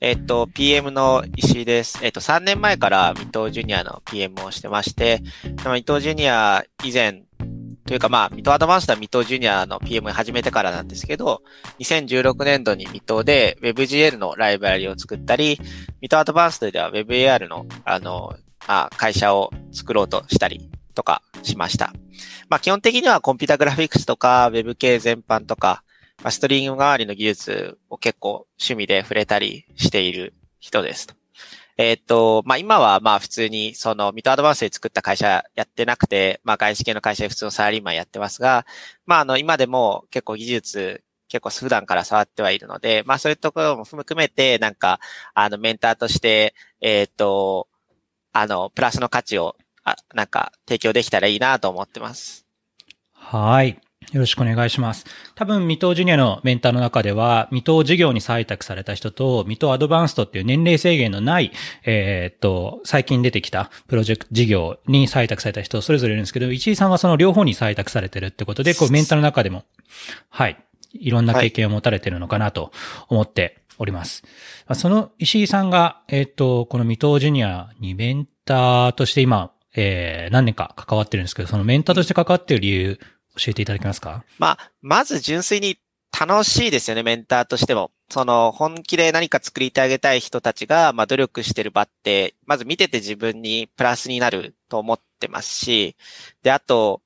えっと、PM の石井です。えっと、3年前から水戸ジュニアの PM をしてまして、水戸ジュニア以前というかまあ、水戸アドバンスは水戸ジュニアの PM を始めてからなんですけど、2016年度に水戸で WebGL のライブラリを作ったり、水戸アドバンスでは WebAR の、あの、あ会社を作ろうとしたりとかしました。まあ基本的にはコンピュータグラフィックスとか Web 系全般とか、まあ、ストリーム代わりの技術を結構趣味で触れたりしている人ですと。えっ、と、まあ、今はまあ普通にそのミトアドバンスで作った会社やってなくて、まあ外資系の会社で普通のサラリーマンやってますが、まああの今でも結構技術結構普段から触ってはいるので、まあそういうところも含めて、なんか、あのメンターとして、えっ、と、あの、プラスの価値を、あなんか提供できたらいいなと思ってます。はい。よろしくお願いします。多分、未踏ジュニアのメンターの中では、未踏事業に採択された人と、未踏アドバンストっていう年齢制限のない、えー、っと、最近出てきたプロジェクト事業に採択された人、それぞれいるんですけど、石井さんはその両方に採択されてるってことで、こう、メンターの中でも、はい、いろんな経験を持たれてるのかなと思っております。はい、その石井さんが、えー、っと、この未踏ジュニアにメンターとして今、えー、何年か関わってるんですけど、そのメンターとして関わってる理由、教えていただけますか？まあ、まず純粋に楽しいですよね、メンターとしても。その、本気で何か作りてあげたい人たちが、まあ、努力してる場って、まず見てて自分にプラスになると思ってますし、で、あと、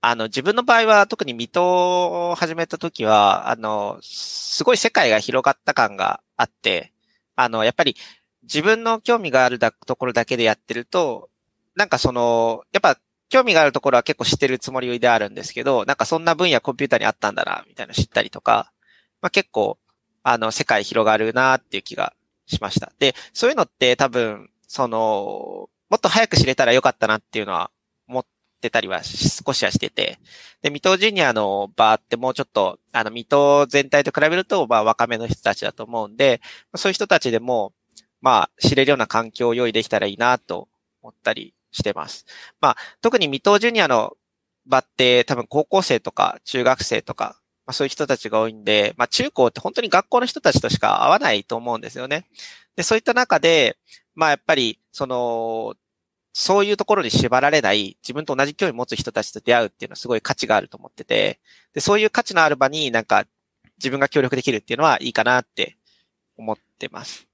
あの、自分の場合は特に水戸を始めた時は、あの、すごい世界が広がった感があって、あの、やっぱり自分の興味があるところだけでやってると、なんかその、やっぱ興味があるところは結構知ってるつもりであるんですけど、なんかそんな分野コンピューターにあったんだな、みたいな知ったりとか、まあ結構、あの、世界広がるなっていう気がしました。で、そういうのって多分、その、もっと早く知れたらよかったなっていうのは思ってたりは少しはしてて、で、水戸ジュニアの場ってもうちょっと、あの、水戸全体と比べると、まあ若めの人たちだと思うんで、そういう人たちでも、まあ知れるような環境を用意できたらいいなと思ったりしてます。まあ、特に未踏ジュニアの場って多分高校生とか中学生とか、まあそういう人たちが多いんで、まあ中高って本当に学校の人たちとしか会わないと思うんですよね。で、そういった中で、まあやっぱり、その、そういうところに縛られない自分と同じ興味を持つ人たちと出会うっていうのはすごい価値があると思ってて、で、そういう価値のある場になんか自分が協力できるっていうのはいいかなって思ってます。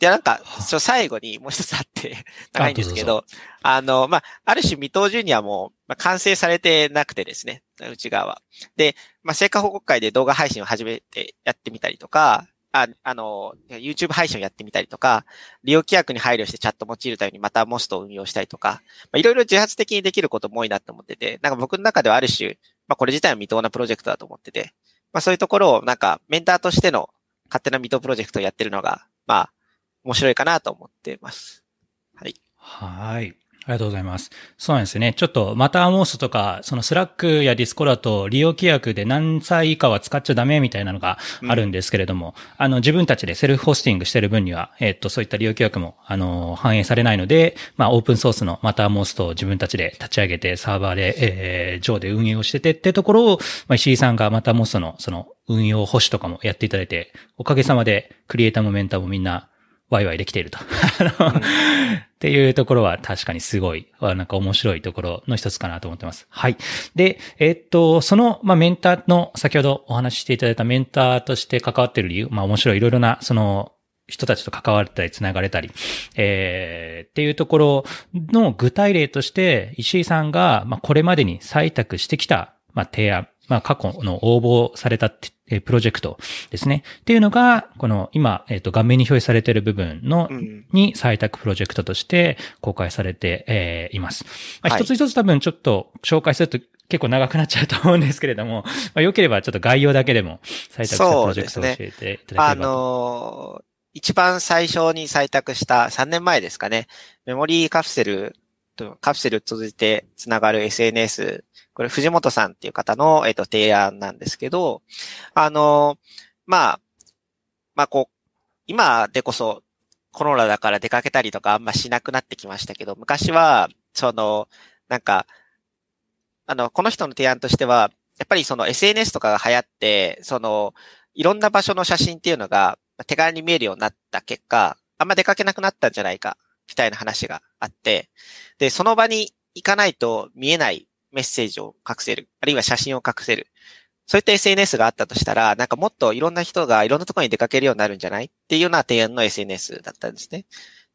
で、なんか、最後にもう一つあって 長いんですけど、あの、まあ、ある種未踏ジュニアも、まあ、完成されてなくてですね、内側は。で、まあ、成果報告会で動画配信を始めてやってみたりとか、あ、あの、YouTube 配信をやってみたりとか、利用規約に配慮してチャットを用いるためにまたモストを運用したりとか、まあ、いろいろ自発的にできることも多いなと思ってて、なんか僕の中ではある種、まあ、これ自体は未踏なプロジェクトだと思ってて、まあ、そういうところをなんかメンターとしての勝手な未踏プロジェクトをやってるのが、まあ、面白いかなと思っています。はい。はい。ありがとうございます。そうなんですね。ちょっと、 Mattermost とか、その Slack や Discord だと利用規約で何歳以下は使っちゃダメみたいなのがあるんですけれども、うん、あの、自分たちで self-hosting してる分には、えっ、と、そういった利用規約も、あの、反映されないので、まあ、オープンソースの Mattermost を自分たちで立ち上げて、サーバーで、えー、上で運用しててってところを、まあ、石井さんがまたモースの、その、運用保守とかもやっていただいて、おかげさまで、クリエイターもメンターもみんな、ワイワイできていると。っていうところは確かにすごい、なんか面白いところの一つかなと思ってます。はい。で、えっと、その、まあ、メンターの、先ほどお話ししていただいたメンターとして関わってる理由、まあ、面白い、いろいろな、その、人たちと関われたり、繋がれたり、えー、っていうところの具体例として、石井さんが、まあ、これまでに採択してきた、まあ、提案、まあ、過去の応募されたプロジェクトですね。っていうのが、この今、えっ、ー、と、画面に表示されている部分の、うん、に採択プロジェクトとして公開されて、えー、います。まあ、一つ一つ多分ちょっと紹介すると結構長くなっちゃうと思うんですけれども、まあ、良ければちょっと概要だけでも採択したプロジェクトを教えていただければと。ね、あのー、一番最初に採択した3年前ですかね、メモリーカプセルと、カプセルを通じてつながる SNS これ藤本さんっていう方の、えっ、と、提案なんですけど、あの、まあ、まあ、こう、今でこそコロナだから出かけたりとかあんましなくなってきましたけど、昔は、その、なんか、あの、この人の提案としては、やっぱりその SNS とかが流行って、その、いろんな場所の写真っていうのが、手軽に見えるようになった結果、あんま出かけなくなったんじゃないか、みたいな話があって、で、その場に行かないと見えないメッセージを隠せる、あるいは写真を隠せる。そういった SNS があったとしたら、なんかもっといろんな人がいろんなところに出かけるようになるんじゃない？っていうような提案の SNS だったんですね。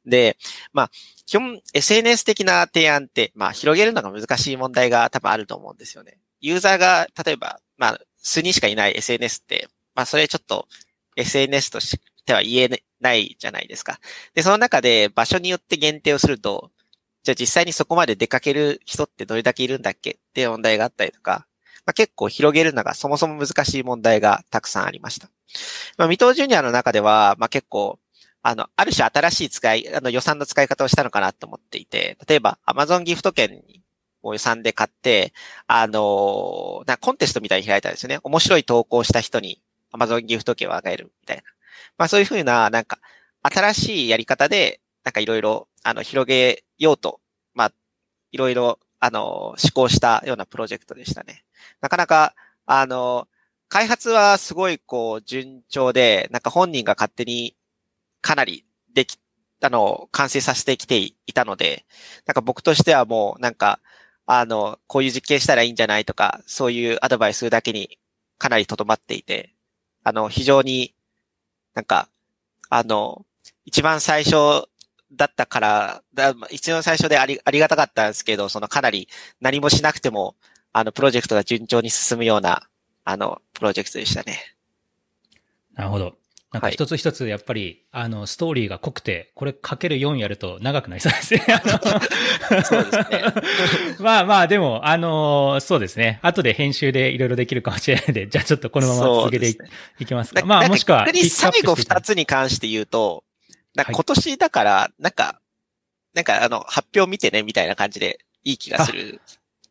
で、まあ、基本 SNS 的な提案って、まあ、広げるのが難しい問題が多分あると思うんですよね。ユーザーが、例えば、まあ、数人しかいない SNS って、まあ、それちょっと SNS としては言えないじゃないですか。で、その中で場所によって限定をすると、じゃあ実際にそこまで出かける人ってどれだけいるんだっけ？っていう問題があったりとか、まあ、結構広げるのがそもそも難しい問題がたくさんありました。まあ、未踏ジュニアの中では、まあ、結構、あの、ある種新しい使い、あの予算の使い方をしたのかなと思っていて、例えば Amazon ギフト券を予算で買って、あのなコンテストみたいに開いたんですよね。面白い投稿した人に Amazon ギフト券をあげるみたいな。まあそういうふうな、なんか、新しいやり方で、なんかいろいろ、あの、広げようと、まあ、いろいろ、あの、試行したようなプロジェクトでしたね。なかなか、あの、開発はすごいこう順調で、なんか本人が勝手にかなりでき、あの、完成させてきていたので、なんか僕としてはもうなんか、あの、こういう実験したらいいんじゃないとか、そういうアドバイスだけにかなりとどまっていて、あの、非常になんか、あの、一番最初だったから、だ一番最初でありありがたかったんですけど、そのかなり何もしなくても、あの、プロジェクトが順調に進むような、あの、プロジェクトでしたね。なるほど。なんか一つ一つやっぱり、はい、あの、ストーリーが濃くて、これかける4やると長くなりそうですね。そうですね。まあまあ、でも、あの、そうですね。後で編集でいろいろできるかもしれないので、じゃあちょっとこのまま続けてい,、きますか。まあ、もしくは。逆に最後2つに関して言うと、なんか今年だから、なんか、なんかあの、発表見てね、みたいな感じでいい気がする。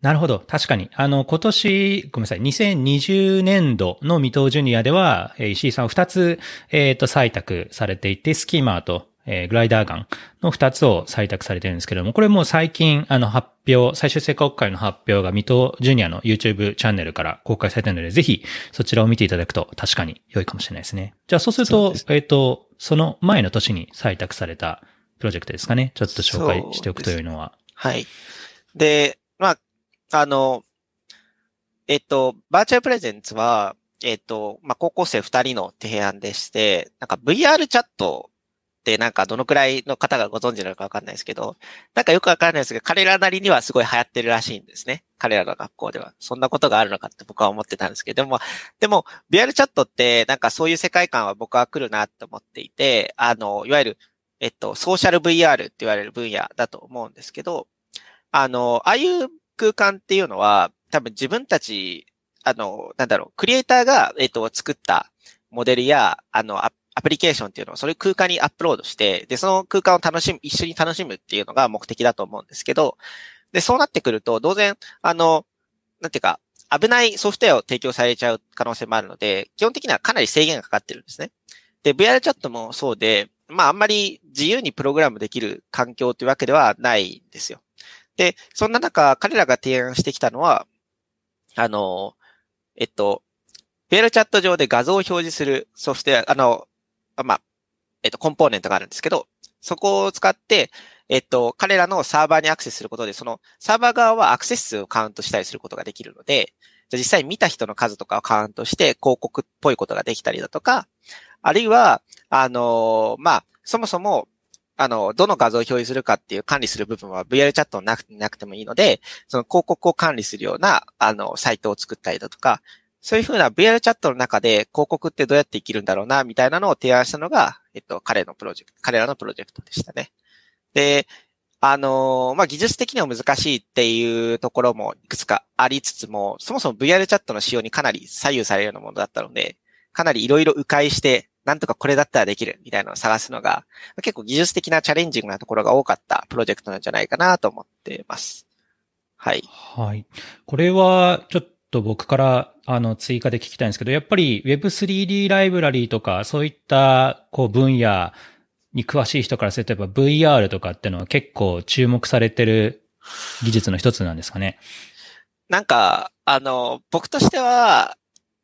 なるほど。確かに。あの、今年、ごめんなさい。2020年度の未踏ジュニアでは、石井さん2つ、えっ、ー、と、採択されていて、スキーマーと、えー、グライダーガンの2つを採択されてるんですけれども、これも最近、あの、発表、最終成果国会の発表が未踏ジュニアの YouTube チャンネルから公開されてるので、ぜひそちらを見ていただくと確かに良いかもしれないですね。じゃあ、そうすると、えっ、ー、と、その前の年に採択されたプロジェクトですかね。ちょっと紹介しておくというのは。はい。で、まあ、あの、えっと、バーチャルプレゼンツは、えっと、まあ、高校生二人の提案でして、なんか VR チャットってなんかどのくらいの方がご存知なのかわかんないですけど、なんかよくわかんないですけど、彼らなりにはすごい流行ってるらしいんですね。彼らの学校では。そんなことがあるのかって僕は思ってたんですけど、でも、でも、VR チャットってなんかそういう世界観は僕は来るなって思っていて、あの、いわゆる、えっと、ソーシャル VR って言われる分野だと思うんですけど、あの、ああいう空間っていうのは、多分自分たち、あの、なんだろう、クリエイターが、えっ、と、作ったモデルや、あの、アプリケーションっていうのをそれ空間にアップロードして、で、その空間を楽しむ、一緒に楽しむっていうのが目的だと思うんですけど、で、そうなってくると、当然、あの、なんていうか、危ないソフトウェアを提供されちゃう可能性もあるので、基本的にはかなり制限がかかってるんですね。で、VR チャットもそうで、まああんまり自由にプログラムできる環境というわけではないんですよ。で、そんな中、彼らが提案してきたのは、あの、えっと、ペールチャット上で画像を表示するソフトウェア、あの、まあ、えっと、コンポーネントがあるんですけど、そこを使って、えっと、彼らのサーバーにアクセスすることで、そのサーバー側はアクセス数をカウントしたりすることができるので、じゃ実際見た人の数とかをカウントして広告っぽいことができたりだとか、あるいは、あのまあ、そもそもあの、どの画像を表示するかっていう管理する部分は VR チャットなくなくてもいいので、その広告を管理するような、あの、サイトを作ったりだとか、そういうふうな VR チャットの中で広告ってどうやって生きるんだろうな、みたいなのを提案したのが、えっと、彼のプロジェクト、彼らのプロジェクトでしたね。で、あのまあ、技術的には難しいっていうところもいくつかありつつも、そもそも VR チャットの仕様にかなり左右されるようなものだったので、かなりいろいろ迂回して、なんとかこれだったらできるみたいなのを探すのが、結構技術的なチャレンジングなところが多かったプロジェクトなんじゃないかなと思っています。はい。はい。これは、ちょっと僕から、あの、追加で聞きたいんですけど、やっぱり Web3D ライブラリーとか、そういった、こう、分野に詳しい人からすると、やっぱ VR とかっていうのは結構注目されてる技術の一つなんですかね？なんか、あの、僕としては、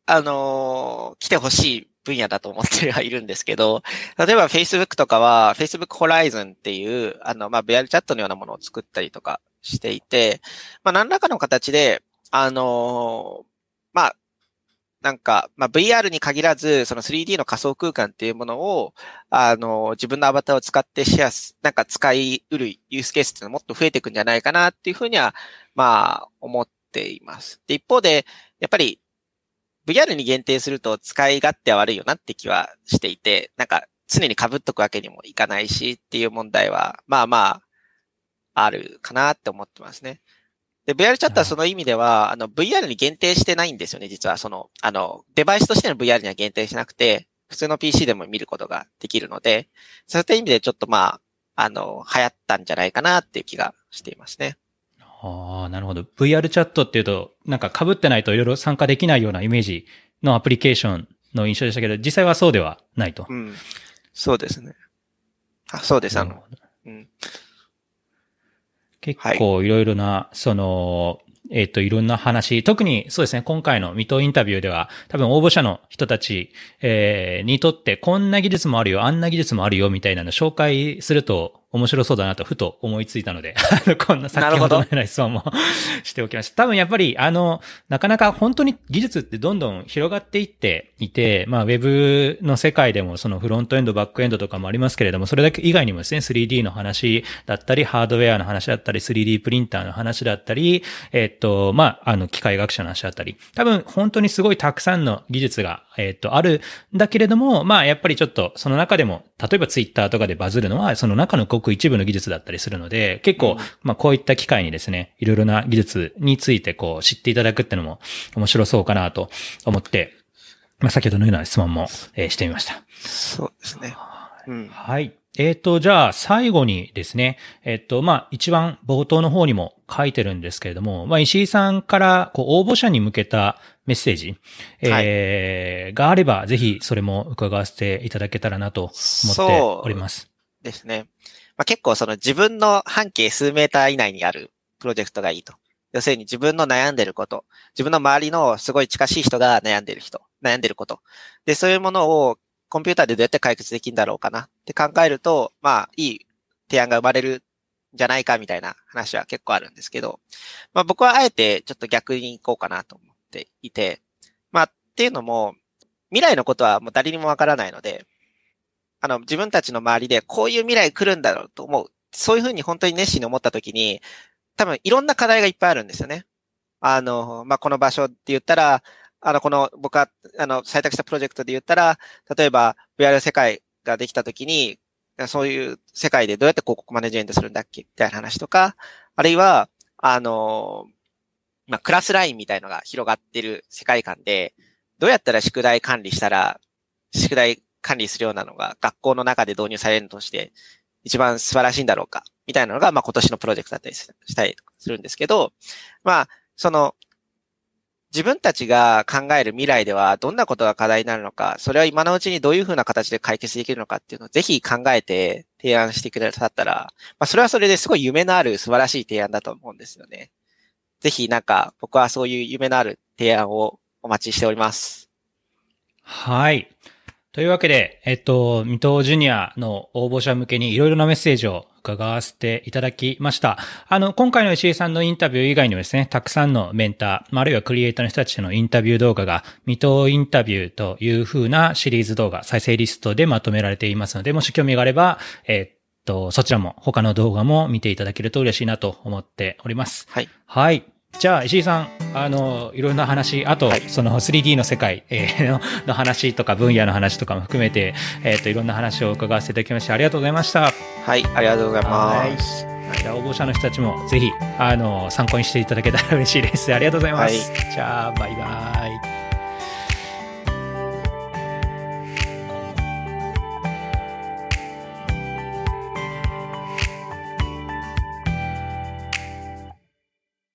あの、来てほしい分野だと思ってはいるんですけど、例えば Facebook とかは Facebook Horizon っていう、あの、まあ、VR チャットのようなものを作ったりとかしていて、まあ、何らかの形で、あのー、まあ、なんか、まあ、VR に限らず、その 3D の仮想空間っていうものを、あの、自分のアバターを使ってシェアす、なんか使い得るユースケースっていうのはもっと増えていくんじゃないかなっていうふうには、まあ、思っています。で、一方で、やっぱり VR に限定すると使い勝手は悪いよなって気はしていて、なんか常に被っとくわけにもいかないしっていう問題は、まあまあ、あるかなって思ってますね。で、VR チャットはその意味では、あの、VR に限定してないんですよね、実は。その、あの、デバイスとしての VR には限定しなくて、普通の PC でも見ることができるので、そういった意味でちょっとまあ、あの、流行ったんじゃないかなっていう気がしていますね。ああ、なるほど。VR チャットっていうと、なんか被ってないといろいろ参加できないようなイメージのアプリケーションの印象でしたけど、実際はそうではないと。うん。そうですね。あ、そうです。あの、うん、結構いろいろな、はい、その、えっ、ー、と、いろんな話、特にそうですね、今回の未踏インタビューでは、多分応募者の人たち、えー、にとってこんな技術もあるよ、あんな技術もあるよ、みたいなの紹介すると、面白そうだなとふと思いついたので こんな先ほどのような質問もしておきました。多分やっぱり、あの、なかなか本当に技術ってどんどん広がっていっていて、まあ、ウェブの世界でもそのフロントエンド、バックエンドとかもありますけれども、それだけ以外にもですね、3D の話だったり、ハードウェアの話だったり、3D プリンターの話だったり、えっと、まあ、あの、機械学習の話だったり、多分本当にすごいたくさんの技術が、えっと、あるんだけれども、まあ、やっぱりちょっとその中でも、例えば Twitter とかでバズるのは、その中のごく一部の技術だったりするので、結構、まあこういった機会にですね、いろいろな技術についてこう知っていただくっていうのも面白そうかなと思って、まあ先ほどのような質問も、えー、してみました。そうですね。うん、はい。えっ、ー、と、じゃあ、最後にですね、えっ、ー、と、まあ、一番冒頭の方にも書いてるんですけれども、まあ、石井さんから、こう、応募者に向けたメッセージ、えー、はい、があれば、ぜひ、それも伺わせていただけたらなと思っております。ですね。まあ、結構その自分の半径数メーター以内にあるプロジェクトがいいと。要するに自分の悩んでること、自分の周りのすごい近しい人が悩んでる人、悩んでること。で、そういうものをコンピューターでどうやって解決できるんだろうかなって考えると、まあ、いい提案が生まれるんじゃないかみたいな話は結構あるんですけど、まあ僕はあえてちょっと逆に行こうかなと思っていて、まあっていうのも、未来のことはもう誰にもわからないので、あの、自分たちの周りでこういう未来来るんだろうと思う。そういうふうに本当に熱心に思った時に、多分いろんな課題がいっぱいあるんですよね。あの、まあ、この場所って言ったら、あの、この、僕は、あの、採択したプロジェクトで言ったら、例えば、VR 世界ができた時に、そういう世界でどうやって広告マネジメントするんだっけみたいな話とか、あるいは、あの、まあ、クラスラインみたいのが広がってる世界観で、どうやったら宿題管理したら、宿題管理するようなのが学校の中で導入されるとして一番素晴らしいんだろうか、みたいなのが、まあ今年のプロジェクトだったりしたりするんですけど、まあ、その、自分たちが考える未来ではどんなことが課題になるのか、それは今のうちにどういうふうな形で解決できるのかっていうのをぜひ考えて提案してくださったら、まあそれはそれですごい夢のある素晴らしい提案だと思うんですよね。ぜひなんか僕はそういう夢のある提案をお待ちしております。はい。というわけで、えっと、水戸ジュニアの応募者向けにいろいろなメッセージを伺わせていただきました。あの、今回の石井さんのインタビュー以外にもですね、たくさんのメンター、あるいはクリエイターの人たちのインタビュー動画が、水戸インタビューという風なシリーズ動画、再生リストでまとめられていますので、もし興味があれば、えっと、そちらも他の動画も見ていただけると嬉しいなと思っております。はい。はい。じゃあ、石井さん、あの、いろんな話、あと、はい、その 3D の世界、えー、のの話とか分野の話とかも含めて、えっ、ー、と、いろんな話を伺わせていただきまして、ありがとうございました。はい、ありがとうございます。じゃあ、応募者の人たちもぜひ、あの、参考にしていただけたら嬉しいです。ありがとうございます。はい、じゃあ、バイバイ。